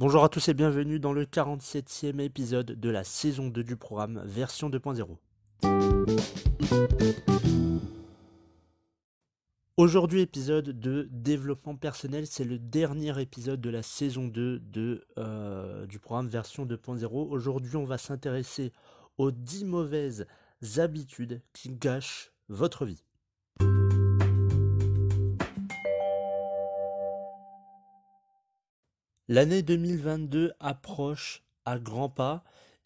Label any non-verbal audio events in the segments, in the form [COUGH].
Bonjour à tous et bienvenue dans le 47e épisode de la saison 2 du programme version 2.0. Aujourd'hui épisode de développement personnel, c'est le dernier épisode de la saison 2 de, euh, du programme version 2.0. Aujourd'hui on va s'intéresser aux 10 mauvaises habitudes qui gâchent votre vie. L'année 2022 approche à grands pas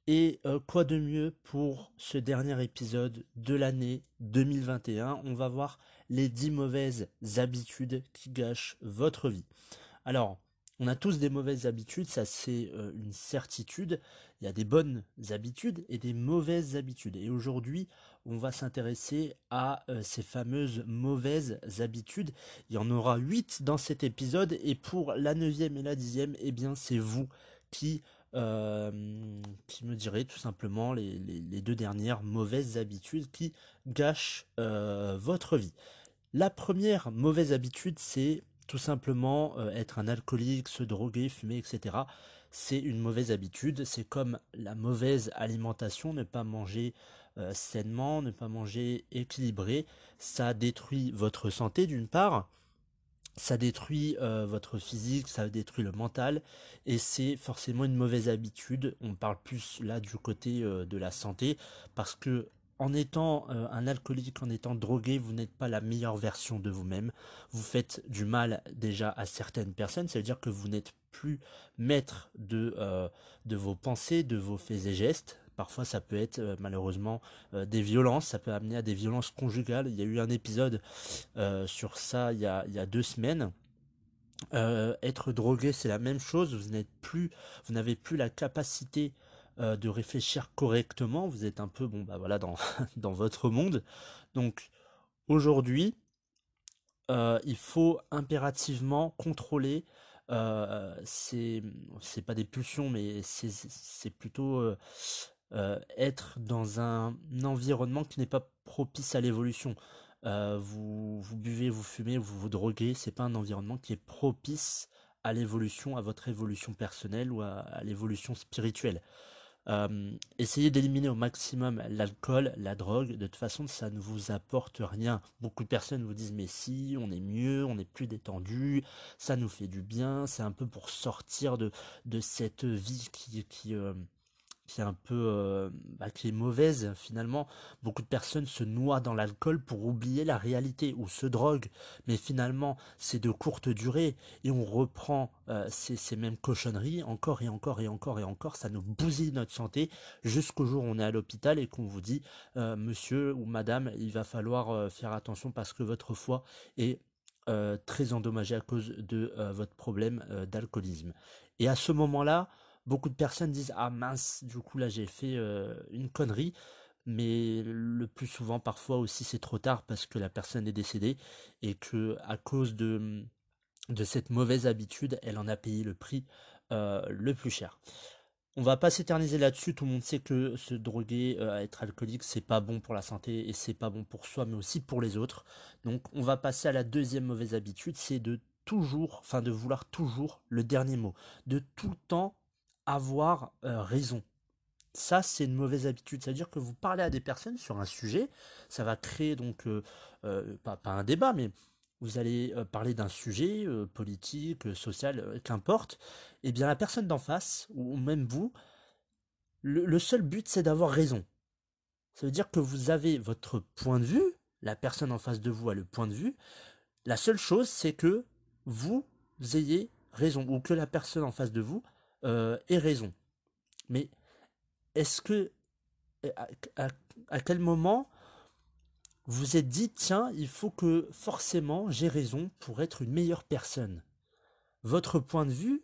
et euh, quoi de mieux pour ce dernier épisode de l'année 2021 On va voir les 10 mauvaises habitudes qui gâchent votre vie. Alors, on a tous des mauvaises habitudes, ça c'est euh, une certitude. Il y a des bonnes habitudes et des mauvaises habitudes. Et aujourd'hui, on va s'intéresser à euh, ces fameuses mauvaises habitudes. Il y en aura 8 dans cet épisode. Et pour la neuvième et la dixième, eh bien c'est vous qui, euh, me direz tout simplement les, les, deux dernières mauvaises habitudes qui gâchent votre vie. La première mauvaise habitude, c'est tout simplement euh, être un alcoolique, se droguer, fumer, etc. C'est une mauvaise habitude. C'est comme la mauvaise alimentation, ne pas manger euh, sainement, ne pas manger équilibré. Ça détruit votre santé d'une part. Ça détruit euh, votre physique, ça détruit le mental, et c'est forcément une mauvaise habitude. On parle plus là du côté de la santé, parce que en étant euh, un alcoolique, en étant drogué, vous n'êtes pas la meilleure version de vous-même. Vous faites du mal déjà à certaines personnes, ça veut dire que vous n'êtes plus maître de, euh, de vos pensées, de vos faits et gestes. Parfois, ça peut être euh, malheureusement des violences, ça peut amener à des violences conjugales. Il y a eu un épisode sur ça il y a, il y a deux semaines. être drogué, c'est la même chose. Vous n'êtes plus, vous n'avez plus la capacité euh, de réfléchir correctement. Vous êtes un peu bon bah voilà dans, [LAUGHS] dans votre monde. Donc aujourd'hui, euh, il faut impérativement contrôler euh, c'est pas des pulsions mais c'est plutôt euh, être dans un environnement qui n'est pas propice à l'évolution. vous, vous buvez, vous fumez, vous vous droguez, c'est pas un environnement qui est propice à l'évolution, à votre évolution personnelle ou à l'évolution spirituelle. Euh, essayez d'éliminer au maximum l'alcool, la drogue. De toute façon, ça ne vous apporte rien. Beaucoup de personnes vous disent mais si, on est mieux, on est plus détendu, ça nous fait du bien. C'est un peu pour sortir de, de cette vie qui, qui, euh, qui est un peu euh, bah, qui est mauvaise finalement. Beaucoup de personnes se noient dans l'alcool pour oublier la réalité ou se droguent, mais finalement c'est de courte durée et on reprend euh, ces, ces, mêmes cochonneries encore et encore et encore et encore. Ça nous bousille notre santé jusqu'au jour où on est à l'hôpital et qu'on vous dit euh, monsieur ou madame il va falloir faire attention parce que votre foie est très endommagé à cause de votre problème d'alcoolisme. Et à ce moment-là, beaucoup de personnes disent ah mince du coup là j'ai fait euh, une connerie mais le plus souvent parfois aussi c'est trop tard parce que la personne est décédée et que à cause de cette mauvaise habitude elle en a payé le prix euh, le plus cher. On va pas s'éterniser là-dessus, tout le monde sait que se droguer, euh, être alcoolique, c'est pas bon pour la santé et c'est pas bon pour soi, mais aussi pour les autres. Donc on va passer à la deuxième mauvaise habitude, c'est de toujours, enfin de vouloir toujours le dernier mot, de tout le temps avoir euh, raison. Ça, c'est une mauvaise habitude. C'est-à-dire que vous parlez à des personnes sur un sujet, ça va créer donc, euh, euh, pas, un débat, mais vous allez parler d'un sujet politique, social, qu'importe. Et eh bien, la personne d'en face, ou même vous, le, le seul but, c'est d'avoir raison. Ça veut dire que vous avez votre point de vue, la personne en face de vous a le point de vue. La seule chose, c'est que vous ayez raison, ou que la personne en face de vous euh, ait raison. Mais est-ce que à, quel moment vous êtes dit, tiens, il faut que forcément j'ai raison pour être une meilleure personne? Votre point de vue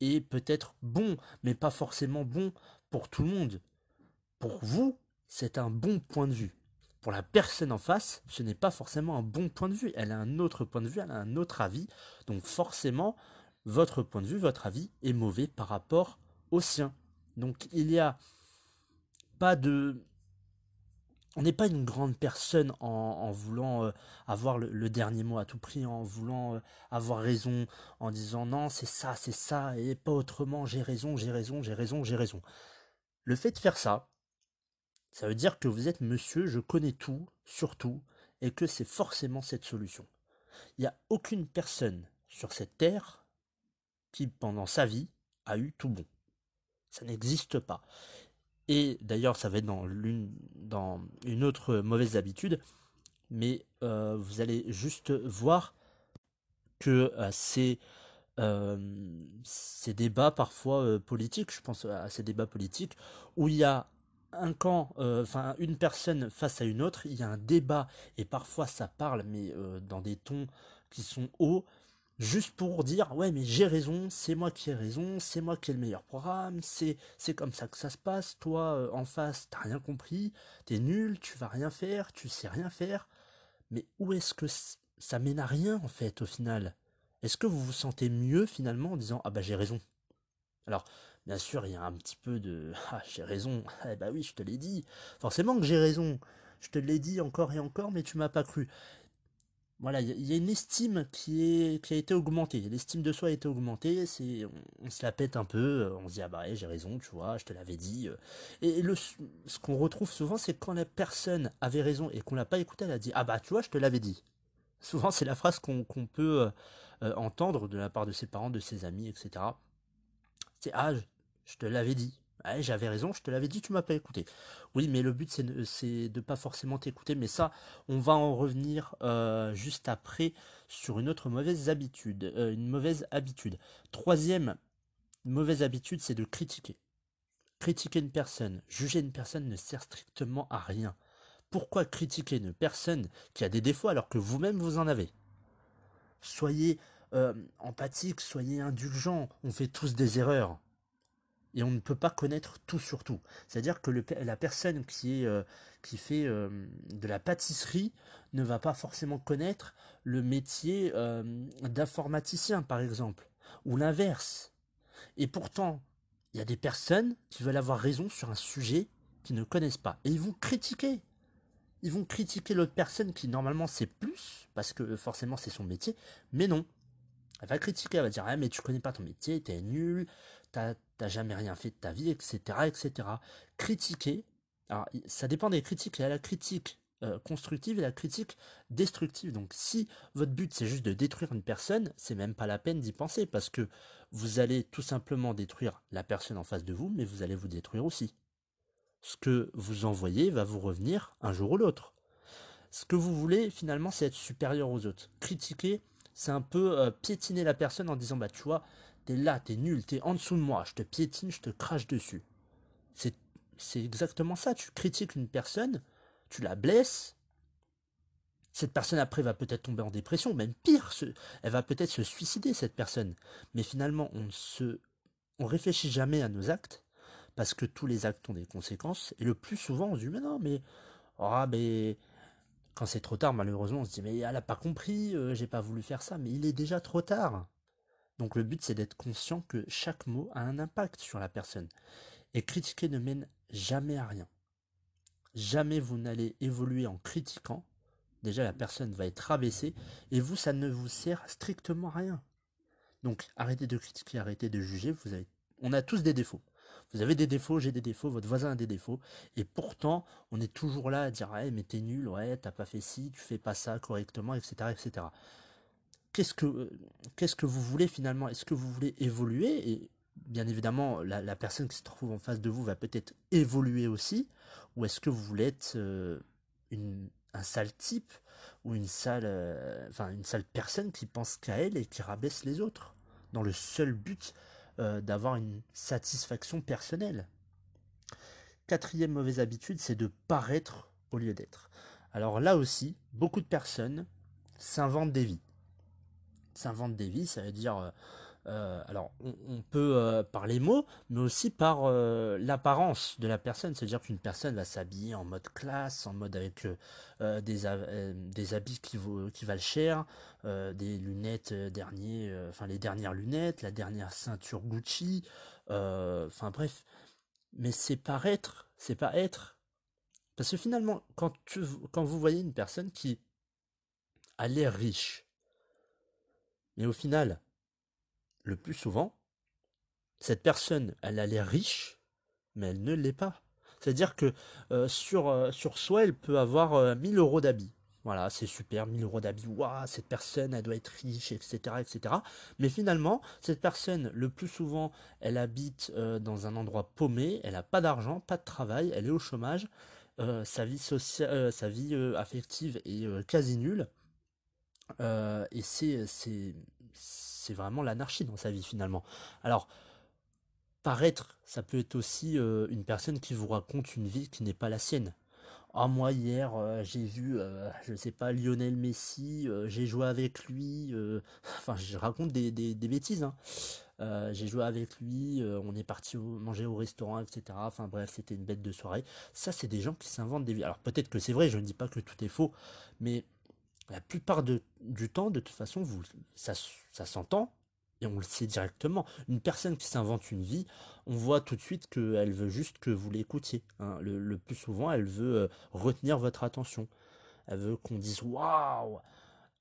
est peut-être bon, mais pas forcément bon pour tout le monde. Pour vous, c'est un bon point de vue. Pour la personne en face, ce n'est pas forcément un bon point de vue. Elle a un autre point de vue, elle a un autre avis. Donc forcément, votre point de vue, votre avis est mauvais par rapport au sien. Donc il n'y a pas de on n'est pas une grande personne en, voulant euh, avoir le, dernier mot à tout prix, en voulant euh, avoir raison, en disant non, c'est ça, c'est ça, et pas autrement, j'ai raison, j'ai raison, j'ai raison, j'ai raison. Le fait de faire ça, ça veut dire que vous êtes monsieur, je connais tout, surtout, et que c'est forcément cette solution. Il n'y a aucune personne sur cette terre pendant sa vie, a eu tout bon. Ça n'existe pas. Et d'ailleurs, ça va être dans, l'une, dans une autre mauvaise habitude, mais euh, vous allez juste voir que euh, ces, euh, ces débats parfois politiques, je pense à ces débats politiques, où il y a un camp, enfin une personne face à une autre, il y a un débat, et parfois ça parle, mais dans des tons qui sont hauts, juste pour dire ouais mais j'ai raison, c'est moi qui ai raison, c'est moi qui ai le meilleur programme, c'est c'est comme ça que ça se passe, toi euh, en face t'as rien compris, t'es nul, tu vas rien faire, tu sais rien faire, mais où est-ce que ça mène à rien en fait au final? Est-ce que vous vous sentez mieux finalement en disant ah bah j'ai raison? Alors bien sûr il y a un petit peu de ah j'ai raison, [LAUGHS] eh bah oui je te l'ai dit, forcément que j'ai raison, je te l'ai dit encore et encore mais tu m'as pas cru voilà, il y, a une estime qui, a été augmentée. L'estime de soi a été augmentée. C'est, on, se la pète un peu. Euh, on se dit ah bah j'ai raison, tu vois, je te l'avais dit. Euh. Et, ce qu'on retrouve souvent, c'est quand la personne avait raison et qu'on l'a pas écouté, elle a dit ah bah tu vois, je te l'avais dit. Souvent, c'est la phrase qu'on peut euh, entendre de la part de ses parents, de ses amis, etc. C'est ah je te l'avais dit j'avais raison, je te l'avais dit, tu m'as pas écouté. Oui, mais le but c'est de, de pas forcément t'écouter, mais ça, on va en revenir euh, juste après sur une autre mauvaise habitude, euh, une mauvaise habitude. Troisième mauvaise habitude, c'est de critiquer. Critiquer une personne, juger une personne ne sert strictement à rien. Pourquoi critiquer une personne qui a des défauts alors que vous-même vous en avez? Soyez euh, empathique, soyez indulgent, on fait tous des erreurs et on ne peut pas connaître tout sur tout. C'est-à-dire que la personne qui, euh, fait euh, de la pâtisserie ne va pas forcément connaître le métier euh, d'informaticien, par exemple, ou l'inverse. Et pourtant, il y a des personnes qui veulent avoir raison sur un sujet qu'ils ne connaissent pas, et ils vont critiquer. Ils vont critiquer l'autre personne qui normalement sait plus, parce que forcément c'est son métier, mais non. Elle va critiquer, elle va dire ah mais tu connais pas ton métier, t'es nul, t'as jamais rien fait de ta vie, etc., etc. Critiquer, alors ça dépend des critiques. Il y a la critique euh, constructive et la critique destructive. Donc si votre but c'est juste de détruire une personne, c'est même pas la peine d'y penser parce que vous allez tout simplement détruire la personne en face de vous, mais vous allez vous détruire aussi. Ce que vous envoyez va vous revenir un jour ou l'autre. Ce que vous voulez finalement, c'est être supérieur aux autres. Critiquer, c'est un peu euh, piétiner la personne en disant bah tu vois, T'es là, t'es nul, t'es en dessous de moi, je te piétine, je te crache dessus. C'est, c'est exactement ça. Tu critiques une personne, tu la blesses. Cette personne après va peut-être tomber en dépression, même pire, elle va peut-être se suicider cette personne. Mais finalement, on se, on réfléchit jamais à nos actes parce que tous les actes ont des conséquences. Et le plus souvent, on se dit mais non, mais ah mais quand c'est trop tard, malheureusement, on se dit mais elle a pas compris, euh, j'ai pas voulu faire ça, mais il est déjà trop tard. Donc le but c'est d'être conscient que chaque mot a un impact sur la personne. Et critiquer ne mène jamais à rien. Jamais vous n'allez évoluer en critiquant. Déjà la personne va être rabaissée et vous ça ne vous sert strictement à rien. Donc arrêtez de critiquer, arrêtez de juger. On a tous des défauts. Vous avez des défauts, j'ai des défauts, votre voisin a des défauts, et pourtant on est toujours là à dire ouais mais t'es nul, ouais t'as pas fait ci, tu fais pas ça correctement, etc. etc qu'est-ce que qu'est-ce que vous voulez finalement? Est-ce que vous voulez évoluer? Et bien évidemment, la, personne qui se trouve en face de vous va peut-être évoluer aussi, ou est-ce que vous voulez être euh, une, un sale type? Ou une sale, euh, une sale personne qui pense qu'à elle et qui rabaisse les autres, dans le seul but euh, d'avoir une satisfaction personnelle. Quatrième mauvaise habitude, c'est de paraître au lieu d'être. Alors là aussi, beaucoup de personnes s'inventent des vies. S'inventent des vies, ça veut dire euh, euh, alors, on, peut euh, par les mots, mais aussi par l'apparence de la personne. C'est-à-dire qu'une personne va s'habiller en mode classe, en mode avec des, des, habits qui, qui valent cher, des lunettes derniers, enfin les dernières lunettes, la dernière ceinture Gucci, enfin bref. Mais c'est paraître, c'est pas être. Parce que finalement, quand, tu, quand vous voyez une personne qui a l'air riche, mais au final, le plus souvent, cette personne, elle a l'air riche, mais elle ne l'est pas. C'est-à-dire que euh, sur, euh, sur soi, elle peut avoir 1000 euh, euros d'habits. Voilà, c'est super, 1000 euros d'habits, waouh, cette personne, elle doit être riche, etc., etc. Mais finalement, cette personne, le plus souvent, elle habite dans un endroit paumé, elle n'a pas d'argent, pas de travail, elle est au chômage, sa vie, sociale, sa vie affective est quasi nulle. Et c'est c'est vraiment l'anarchie dans sa vie finalement. Alors, paraître, ça peut être aussi euh, une personne qui vous raconte une vie qui n'est pas la sienne. Ah moi hier euh, j'ai vu, je euh, je sais pas, Lionel Messi, j'ai joué avec lui, [LAUGHS] enfin je raconte des, bêtises. Hein. j'ai joué avec lui, on est parti manger au restaurant, etc. Enfin bref, c'était une bête de soirée. Ça, c'est des gens qui s'inventent des vies. Alors peut-être que c'est vrai, je ne dis pas que tout est faux, mais la plupart du temps, de toute façon, ça, s'entend et on le sait directement. Une personne qui s'invente une vie, on voit tout de suite qu'elle veut juste que vous l'écoutiez. Hein. Le, plus souvent, elle veut euh, retenir votre attention. Elle veut qu'on dise Waouh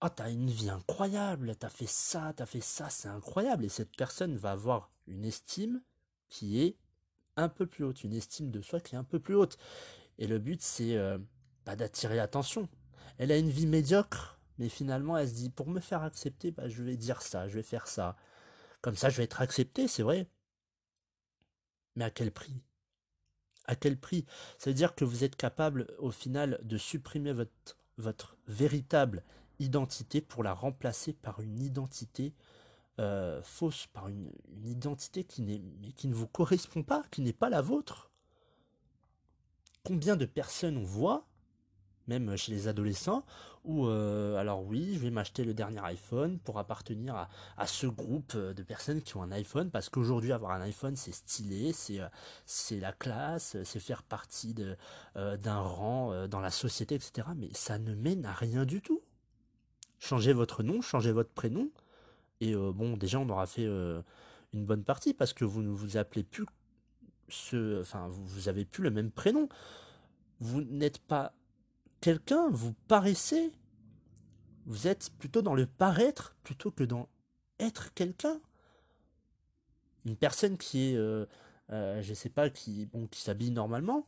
Ah, t'as une vie incroyable, t'as fait ça, t'as fait ça, c'est incroyable. Et cette personne va avoir une estime qui est un peu plus haute, une estime de soi qui est un peu plus haute. Et le but, c'est euh, pas d'attirer l'attention, elle a une vie médiocre, mais finalement elle se dit pour me faire accepter, bah, je vais dire ça, je vais faire ça. Comme ça, je vais être accepté, c'est vrai. Mais à quel prix? À quel prix? Ça veut dire que vous êtes capable au final de supprimer votre, votre véritable identité pour la remplacer par une identité euh, fausse, par une, identité qui, qui ne vous correspond pas, qui n'est pas la vôtre? Combien de personnes on voit même chez les adolescents, où euh, alors oui, je vais m'acheter le dernier iPhone pour appartenir à, ce groupe euh, de personnes qui ont un iPhone, parce qu'aujourd'hui avoir un iPhone c'est stylé, c'est euh, c'est la classe, c'est faire partie de d'un rang dans la société, etc. Mais ça ne mène à rien du tout. Changez votre nom, changez votre prénom, et bon déjà on aura fait une bonne partie parce que vous ne vous appelez plus ce, enfin vous, vous avez plus le même prénom. Vous n'êtes pas quelqu'un, vous paraissez, vous êtes plutôt dans le paraître plutôt que dans être quelqu'un? Une personne qui est, euh, euh, je sais pas, qui, s'habille normalement,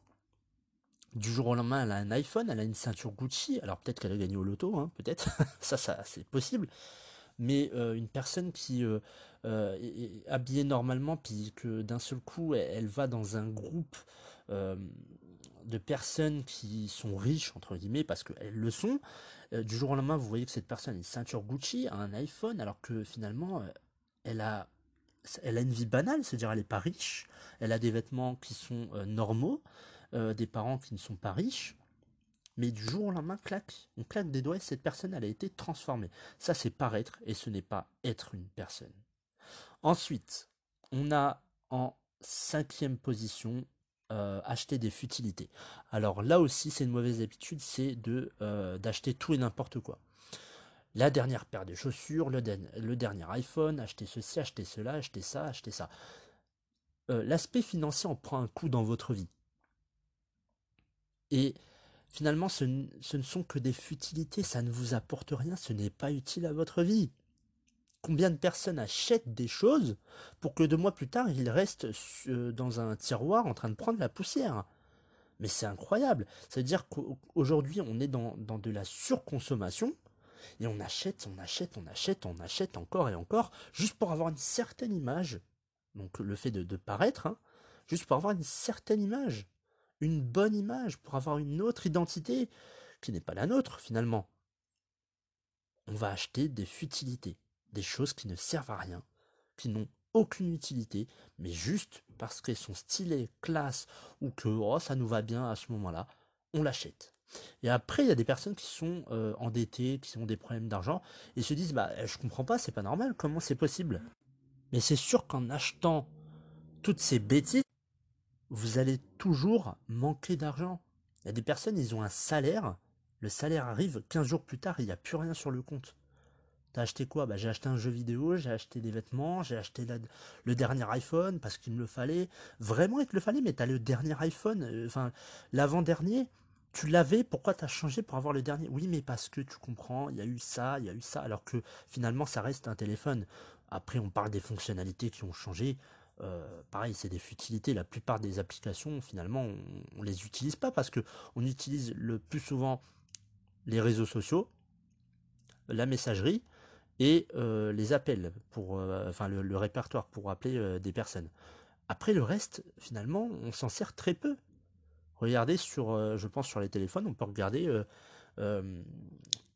du jour au lendemain, elle a un iPhone, elle a une ceinture Gucci. Alors peut-être qu'elle a gagné au loto, hein, peut-être. [LAUGHS] ça, c'est possible. Mais euh, une personne qui est habillée normalement, puis que d'un seul coup, elle, va dans un groupe de personnes qui sont riches, entre guillemets, parce qu'elles le sont, euh, du jour au lendemain, vous voyez que cette personne a une ceinture Gucci, a un iPhone, alors que finalement, euh, elle, a, elle une vie banale, c'est-à-dire elle n'est pas riche, elle a des vêtements qui sont euh, normaux, des parents qui ne sont pas riches, mais du jour au lendemain, clac, on claque des doigts et cette personne, elle a été transformée. Ça, c'est paraître et ce n'est pas être une personne. Ensuite, on a en cinquième position euh, acheter des futilités. Alors là aussi, c'est une mauvaise habitude, c'est de euh, d'acheter tout et n'importe quoi. La dernière paire de chaussures, le, dernier iPhone, acheter ceci, acheter cela, acheter ça, acheter ça. Euh, l'aspect financier en prend un coup dans votre vie. Et finalement, ce ne sont que des futilités, ça ne vous apporte rien, ce n'est pas utile à votre vie. Combien de personnes achètent des choses pour que deux mois plus tard, ils restent euh, dans un tiroir en train de prendre la poussière Mais c'est incroyable. Ça veut dire qu'aujourd'hui, on est dans, de la surconsommation et on achète, on achète, on achète, on achète encore et encore, juste pour avoir une certaine image. Donc le fait de, paraître, hein, juste pour avoir une certaine image, une bonne image, pour avoir une autre identité qui n'est pas la nôtre finalement. On va acheter des futilités des choses qui ne servent à rien, qui n'ont aucune utilité, mais juste parce qu'elles sont stylées, classe, ou que oh, ça nous va bien à ce moment-là, on l'achète. Et après, il y a des personnes qui sont euh, endettées, qui ont des problèmes d'argent, et se disent, bah, je comprends pas, c'est pas normal, comment c'est possible? Mais c'est sûr qu'en achetant toutes ces bêtises, vous allez toujours manquer d'argent. Il y a des personnes, ils ont un salaire, le salaire arrive 15 jours plus tard, il n'y a plus rien sur le compte. T'as acheté quoi? Bah, J'ai acheté un jeu vidéo, j'ai acheté des vêtements, j'ai acheté le dernier iPhone parce qu'il me le fallait. Vraiment, il te le fallait, mais t'as le dernier iPhone, euh, enfin, l'avant-dernier, tu l'avais, pourquoi t'as changé pour avoir le dernier? Oui, mais parce que tu comprends, il y a eu ça, il y a eu ça, alors que finalement, ça reste un téléphone. Après, on parle des fonctionnalités qui ont changé. Euh, pareil, c'est des futilités. La plupart des applications, finalement, on, on les utilise pas parce que on utilise le plus souvent les réseaux sociaux, la messagerie, et euh, les appels, pour, euh, enfin le, répertoire pour appeler euh, des personnes. Après le reste, finalement, on s'en sert très peu. Regardez sur, je pense sur les téléphones, on peut regarder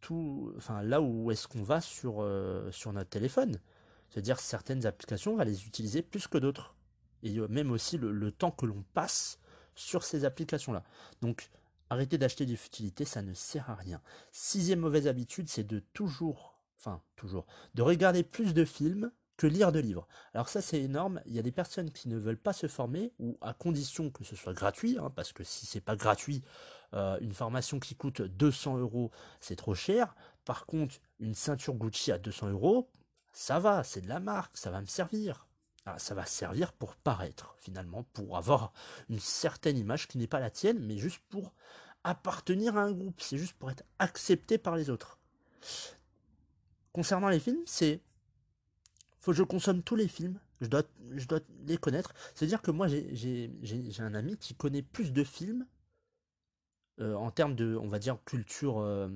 tout, enfin là où est-ce qu'on va sur, sur notre téléphone. C'est-à-dire certaines applications, on va les utiliser plus que d'autres. Et même aussi le, le temps que l'on passe sur ces applications-là. Donc, arrêtez d'acheter des futilités, ça ne sert à rien. Sixième mauvaise habitude, c'est de toujours enfin toujours, de regarder plus de films que lire de livres. Alors ça c'est énorme, il y a des personnes qui ne veulent pas se former, ou à condition que ce soit gratuit, hein, parce que si c'est pas gratuit, euh, une formation qui coûte 200 euros, c'est trop cher. Par contre, une ceinture Gucci à 200 euros, ça va, c'est de la marque, ça va me servir. Ah, ça va servir pour paraître, finalement, pour avoir une certaine image qui n'est pas la tienne, mais juste pour appartenir à un groupe, c'est juste pour être accepté par les autres concernant les films, c'est faut que je consomme tous les films, je dois, je dois les connaître. C'est-à-dire que moi, j'ai un ami qui connaît plus de films euh, en termes de, on va dire, culture, euh,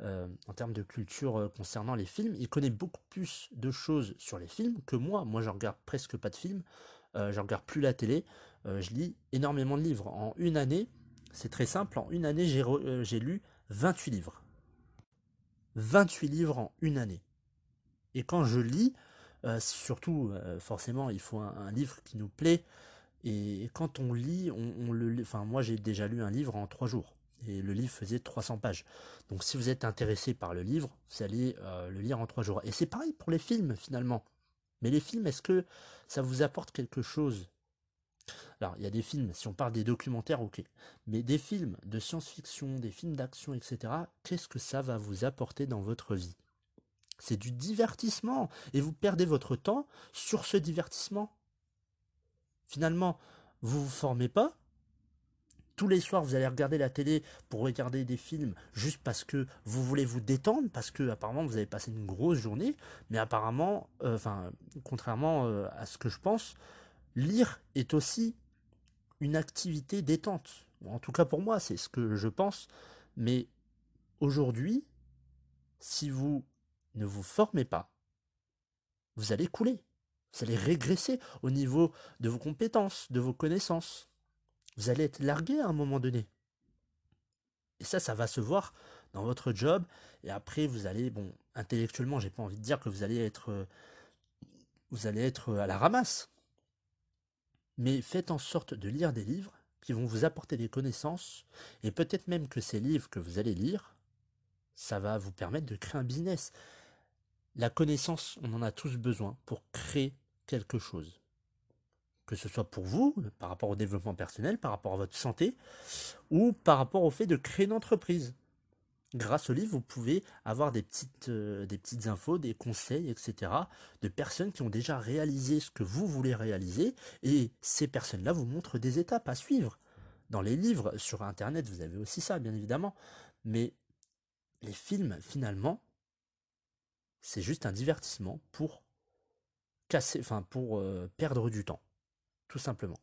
euh, en termes de culture concernant les films. Il connaît beaucoup plus de choses sur les films que moi. Moi, je regarde presque pas de films, je regarde plus la télé, je lis énormément de livres. En une année, c'est très simple, en une année, j'ai lu 28 livres. 28 livres en une année. Et quand je lis, euh, surtout, euh, forcément, il faut un, livre qui nous plaît. Et quand on lit, on, le, enfin moi j'ai déjà lu un livre en trois jours. Et le livre faisait 300 pages. Donc si vous êtes intéressé par le livre, vous allez euh, le lire en trois jours. Et c'est pareil pour les films finalement. Mais les films, est-ce que ça vous apporte quelque chose? Alors, il y a des films, si on parle des documentaires, ok. Mais des films de science-fiction, des films d'action, etc., qu'est-ce que ça va vous apporter dans votre vie? C'est du divertissement. Et vous perdez votre temps sur ce divertissement. Finalement, vous vous formez pas. Tous les soirs, vous allez regarder la télé pour regarder des films juste parce que vous voulez vous détendre, parce que apparemment vous avez passé une grosse journée, mais apparemment, euh, enfin, contrairement euh, à ce que je pense, lire est aussi une activité détente. En tout cas pour moi, c'est ce que je pense. Mais aujourd'hui, si vous ne vous formez pas, vous allez couler. Vous allez régresser au niveau de vos compétences, de vos connaissances. Vous allez être largué à un moment donné. Et ça, ça va se voir dans votre job. Et après, vous allez, bon, intellectuellement, j'ai pas envie de dire que vous allez être, euh, vous allez être à la ramasse mais faites en sorte de lire des livres qui vont vous apporter des connaissances, et peut-être même que ces livres que vous allez lire, ça va vous permettre de créer un business. La connaissance, on en a tous besoin pour créer quelque chose. Que ce soit pour vous, par rapport au développement personnel, par rapport à votre santé, ou par rapport au fait de créer une entreprise grâce au livre, vous pouvez avoir des petites, euh, infos, des conseils, etc. de personnes qui ont déjà réalisé ce que vous voulez réaliser. Et ces personnes-là vous montrent des étapes à suivre. Dans les livres, sur Internet, vous avez aussi ça, bien évidemment. Mais les films, finalement, c'est juste un divertissement pour casser, enfin, pour euh, perdre du temps. Tout simplement.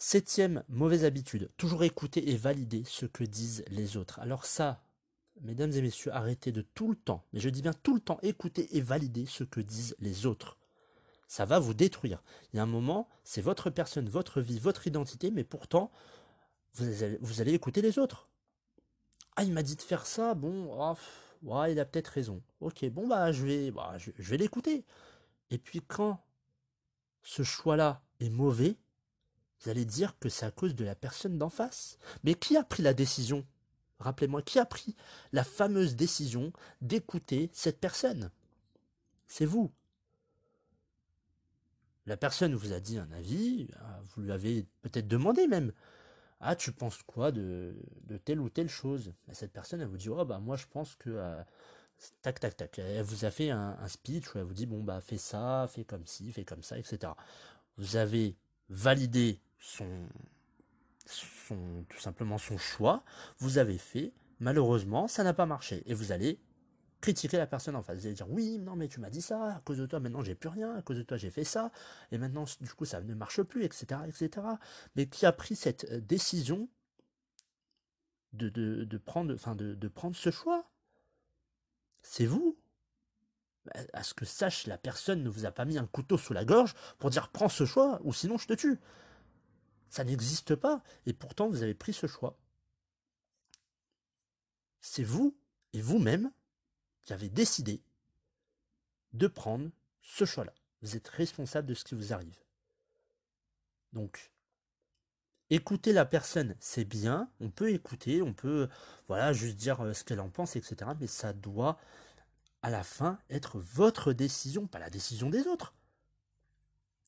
Septième mauvaise habitude, toujours écouter et valider ce que disent les autres. Alors ça, mesdames et messieurs, arrêtez de tout le temps, mais je dis bien tout le temps, écouter et valider ce que disent les autres. Ça va vous détruire. Il y a un moment, c'est votre personne, votre vie, votre identité, mais pourtant, vous allez, écouter les autres. Ah, il m'a dit de faire ça, bon, oh, il a peut-être raison. Ok, bon, bah, je vais, bah, je vais l'écouter. Et puis quand ce choix-là est mauvais, Vous allez dire que c'est à cause de la personne d'en face. Mais qui a pris la décision? Rappelez-moi, qui a pris la fameuse décision d'écouter cette personne? C'est vous. La personne vous a dit un avis, ah, vous lui avez peut-être demandé même. Ah, tu penses quoi de, telle ou telle chose? Cette personne, elle vous dit, oh bah moi je pense que... Euh, tac, tac, tac. Elle vous a fait un, speech où elle vous dit, bon bah fais ça, fais comme ci, fais comme ça, etc. Vous avez validé son, son, tout simplement son choix, vous avez fait, malheureusement, ça n'a pas marché. Et vous allez critiquer la personne en face. Vous allez dire oui, non, mais tu m'as dit ça, à cause de toi, maintenant j'ai plus rien, à cause de toi j'ai fait ça, et maintenant du coup ça ne marche plus, etc. etc. Mais qui a pris cette euh, décision de, de, prendre, enfin de, de prendre ce choix? C'est vous à ce que sache, la personne ne vous a pas mis un couteau sous la gorge pour dire prends ce choix ou sinon je te tue. Ça n'existe pas. Et pourtant, vous avez pris ce choix. C'est vous et vous-même qui avez décidé de prendre ce choix-là. Vous êtes responsable de ce qui vous arrive. Donc, écouter la personne, c'est bien. On peut écouter, on peut, voilà, juste dire euh, ce qu'elle en pense, etc. Mais ça doit, à la fin, être votre décision, pas la décision des autres.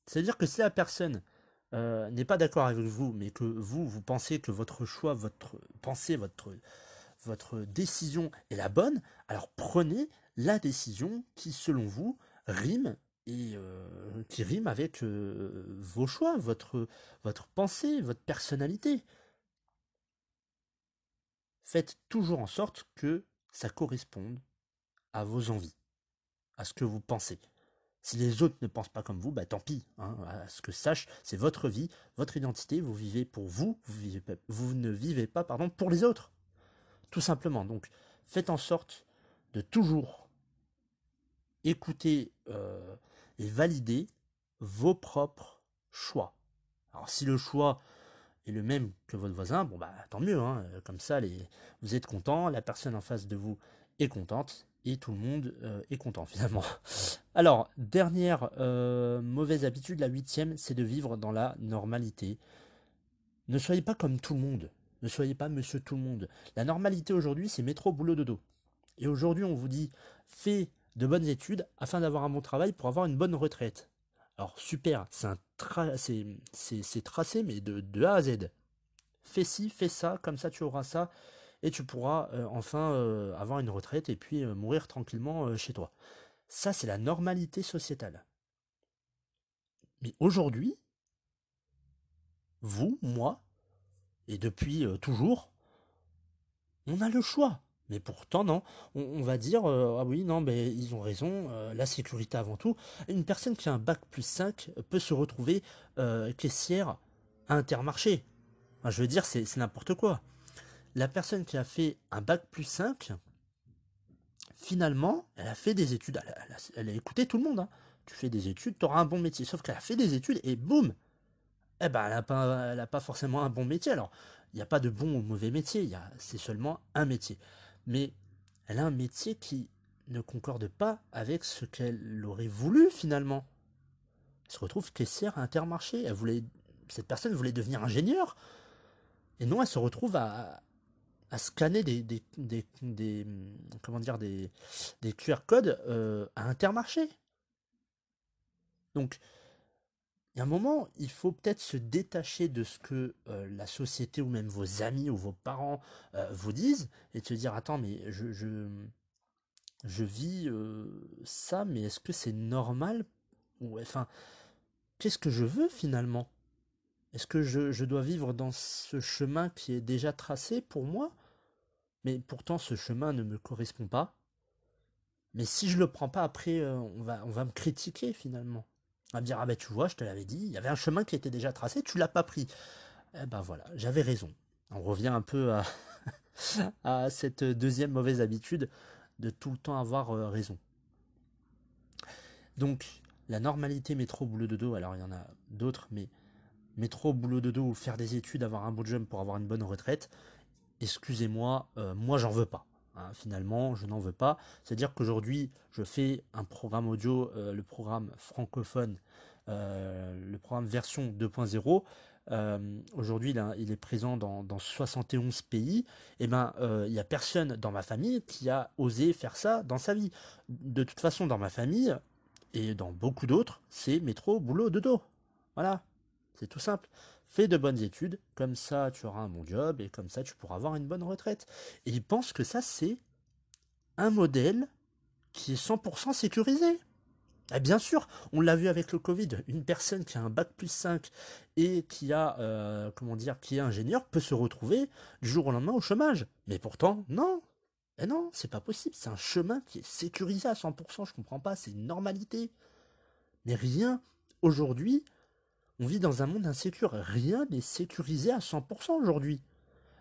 C'est-à-dire que si la personne euh, n'est pas d'accord avec vous, mais que vous, vous pensez que votre choix, votre pensée, votre, décision est la bonne, alors prenez la décision qui, selon vous, rime et euh, qui rime avec euh, vos choix, votre, votre pensée, votre personnalité. Faites toujours en sorte que ça corresponde à vos envies, à ce que vous pensez. Si les autres ne pensent pas comme vous, bah tant pis. Hein, à ce que sache, c'est votre vie, votre identité, vous vivez pour vous, vous, ne vivez pas pour les autres. Tout simplement. Donc faites en sorte de toujours écouter euh, et valider vos propres choix. Alors si le choix est le même que votre voisin, bon bah tant mieux, hein, comme ça vous êtes content, la personne en face de vous est contente, et tout le monde euh, est content [LAUGHS] finalement. Alors, dernière euh, mauvaise habitude, la huitième, c'est de vivre dans la normalité. Ne soyez pas comme tout le monde. Ne soyez pas monsieur tout le monde. La normalité aujourd'hui, c'est métro, boulot, dodo. Et aujourd'hui, on vous dit, fais de bonnes études afin d'avoir un bon travail pour avoir une bonne retraite. Alors, super, c'est tracé, mais de, de A à Z. Fais ci, fais ça, comme ça tu auras ça et tu pourras euh, enfin euh, avoir une retraite et puis euh, mourir tranquillement chez toi. Ça, c'est la normalité sociétale. Mais aujourd'hui, vous, moi, et depuis toujours, on a le choix. Mais pourtant, non, on, va dire, ah oui, non, mais ils ont raison, la sécurité avant tout. Une personne qui a un bac plus 5 peut se retrouver caissière à Intermarché. je veux dire, c'est n'importe quoi la personne qui a fait un bac plus 5, finalement, elle a fait des études, elle a, écouté tout le monde. Hein. Tu fais des études, tu auras un bon métier. Sauf qu'elle a fait des études et boum Eh ben, elle n'a pas, forcément un bon métier. Alors, il n'y a pas de bon ou mauvais métier, c'est seulement un métier. Mais elle a un métier qui ne concorde pas avec ce qu'elle aurait voulu finalement. Elle se retrouve caissière à Intermarché. Cette personne voulait devenir ingénieure. Et non, elle se retrouve à, à scanner des, des, des, comment dire des, QR codes euh, à Intermarché. Donc, il y a un moment, il faut peut-être se détacher de ce que euh, la société ou même vos amis ou vos parents euh, vous disent et se dire attends mais je je, je vis ça mais est-ce que c'est normal ou enfin qu'est-ce que je veux finalement? Est-ce que je, je, dois vivre dans ce chemin qui est déjà tracé pour moi? Mais pourtant ce chemin ne me correspond pas. Mais si je le prends pas après, euh, on, va, on va me critiquer finalement. On va me dire, ah ben tu vois, je te l'avais dit, il y avait un chemin qui était déjà tracé, tu l'as pas pris. Eh ben voilà, j'avais raison. On revient un peu à, [LAUGHS] à cette deuxième mauvaise habitude de tout le temps avoir euh, raison. Donc, la normalité métro boulot de dos, alors il y en a d'autres, mais métro boulot de dos, faire des études, avoir un beau job pour avoir une bonne retraite, excusez-moi, euh, moi j'en veux pas. Hein, finalement, je n'en veux pas. C'est-à-dire qu'aujourd'hui, je fais un programme audio, euh, le programme francophone, euh, le programme version 2.0. aujourd'hui il, est présent dans, 71 pays, et eh ben il n'y a personne dans ma famille qui a osé faire ça dans sa vie. De toute façon, dans ma famille, et dans beaucoup d'autres, c'est métro, boulot, dodo. Voilà, c'est tout simple. Fais de bonnes études, comme ça tu auras un bon job, et comme ça tu pourras avoir une bonne retraite. Et ils pensent que ça c'est un modèle qui est 100% sécurisé. Et bien sûr, on l'a vu avec le Covid, une personne qui a un bac plus 5 et qui a, euh, comment dire, qui est ingénieur peut se retrouver du jour au lendemain au chômage. Mais pourtant, non, eh non, c'est pas possible, c'est un chemin qui est sécurisé à 100%, je comprends pas, c'est une normalité. Mais rien, aujourd'hui, on vit dans un monde insécure, rien n'est sécurisé à 100% aujourd'hui.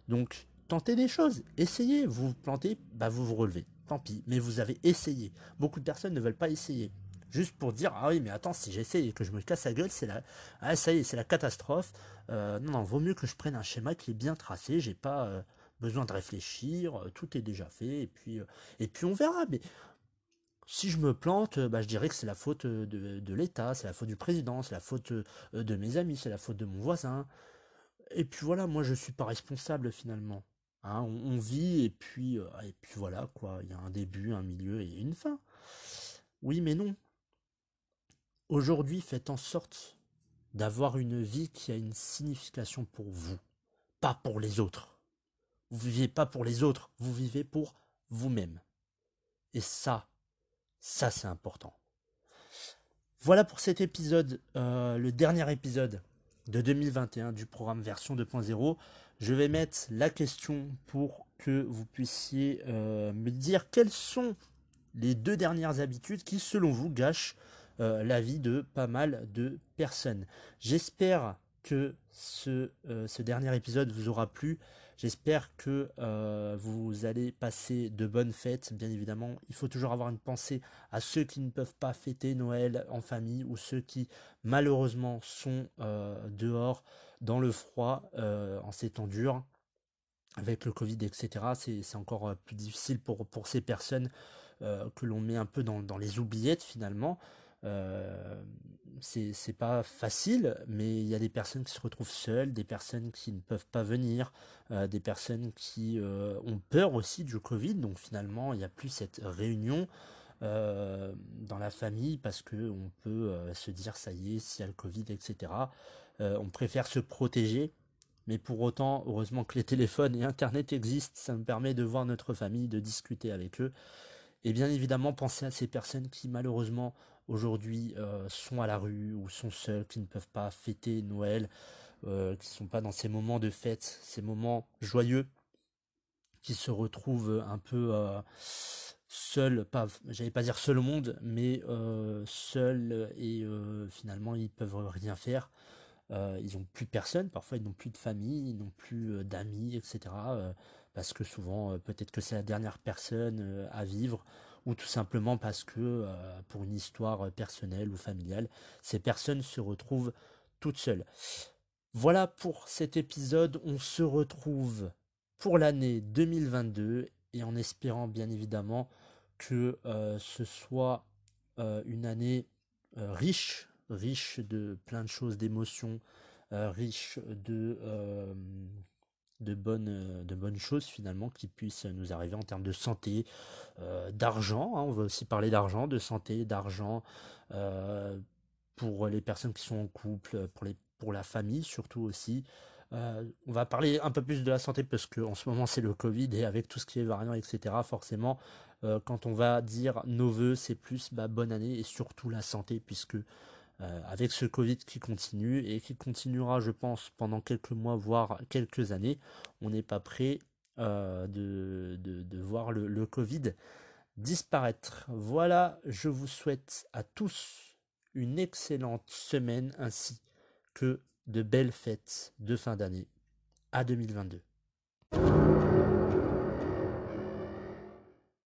Donc, tentez des choses, essayez, vous plantez, bah vous vous relevez, tant pis, mais vous avez essayé. Beaucoup de personnes ne veulent pas essayer. Juste pour dire, ah oui, mais attends, si j'essaye et que je me casse la gueule, c'est la, ah, ça y est, c'est la catastrophe. Euh, non, non, vaut mieux que je prenne un schéma qui est bien tracé, j'ai pas, euh, besoin de réfléchir, euh, tout est déjà fait, et puis, et puis on verra. Si je me plante, euh, bah, je dirais que c'est la faute de, l'État, c'est la faute du président, c'est la faute de mes amis, c'est la faute de mon voisin. Et puis voilà, moi je suis pas responsable finalement. Hein, on, vit et puis, et puis voilà quoi, il y a un début, un milieu et une fin. Oui mais non. Aujourd'hui, faites en sorte d'avoir une vie qui a une signification pour vous, pas pour les autres. Vous vivez pas pour les autres, vous vivez pour vous-même. Et ça, ça c'est important. Voilà pour cet épisode, euh, le dernier épisode de 2021 du programme version 2.0. Je vais mettre la question pour que vous puissiez euh, me dire quelles sont les deux dernières habitudes qui, selon vous, gâchent euh, la vie de pas mal de personnes. J'espère que ce, ce dernier épisode vous aura plu. J'espère que euh, vous allez passer de bonnes fêtes, bien évidemment. Il faut toujours avoir une pensée à ceux qui ne peuvent pas fêter Noël en famille ou ceux qui malheureusement sont euh, dehors dans le froid euh, en ces temps durs. Avec le Covid, etc., c'est encore plus difficile pour, ces personnes que l'on met un peu dans les oubliettes finalement. Euh, c'est pas facile, mais il y a des personnes qui se retrouvent seules, des personnes qui ne peuvent pas venir, euh, des personnes qui euh, ont peur aussi du Covid, donc finalement il n'y a plus cette réunion dans la famille parce que on peut se dire ça y est, s'il y a le Covid, etc. on préfère se protéger, mais pour autant, heureusement que les téléphones et Internet existent, ça me permet de voir notre famille, de discuter avec eux. Et bien évidemment, penser à ces personnes qui malheureusement aujourd'hui euh, sont à la rue ou sont seuls, qui ne peuvent pas fêter Noël, euh, qui ne sont pas dans ces moments de fête, ces moments joyeux, qui se retrouvent un peu euh, seuls, pas, j'allais pas dire seul au monde, mais seuls et finalement ils peuvent rien faire. ils n'ont plus personne, parfois ils n'ont plus de famille, ils n'ont plus d'amis, etc. parce que souvent, peut-être que c'est la dernière personne à vivre, ou tout simplement parce que euh, pour une histoire personnelle ou familiale, ces personnes se retrouvent toutes seules. Voilà pour cet épisode, on se retrouve pour l'année 2022 et en espérant bien évidemment que euh, ce soit euh, une année riche, riche de plein de choses, d'émotions, riche de de bonnes, euh, de bonnes choses finalement qui puissent nous arriver en termes de santé, euh, d'argent. Hein. on va aussi parler d'argent, de santé, d'argent euh, pour les personnes qui sont en couple, pour, les, pour la famille surtout aussi. on va parler un peu plus de la santé parce qu'en ce moment c'est le Covid et avec tout ce qui est variant, etc. Forcément, quand on va dire nos voeux, c'est plus bah, bonne année et surtout la santé puisque euh, avec ce Covid qui continue et qui continuera, je pense, pendant quelques mois, voire quelques années, on n'est pas prêt euh, de, voir le, le, Covid disparaître. Voilà, je vous souhaite à tous une excellente semaine ainsi que de belles fêtes de fin d'année à 2022.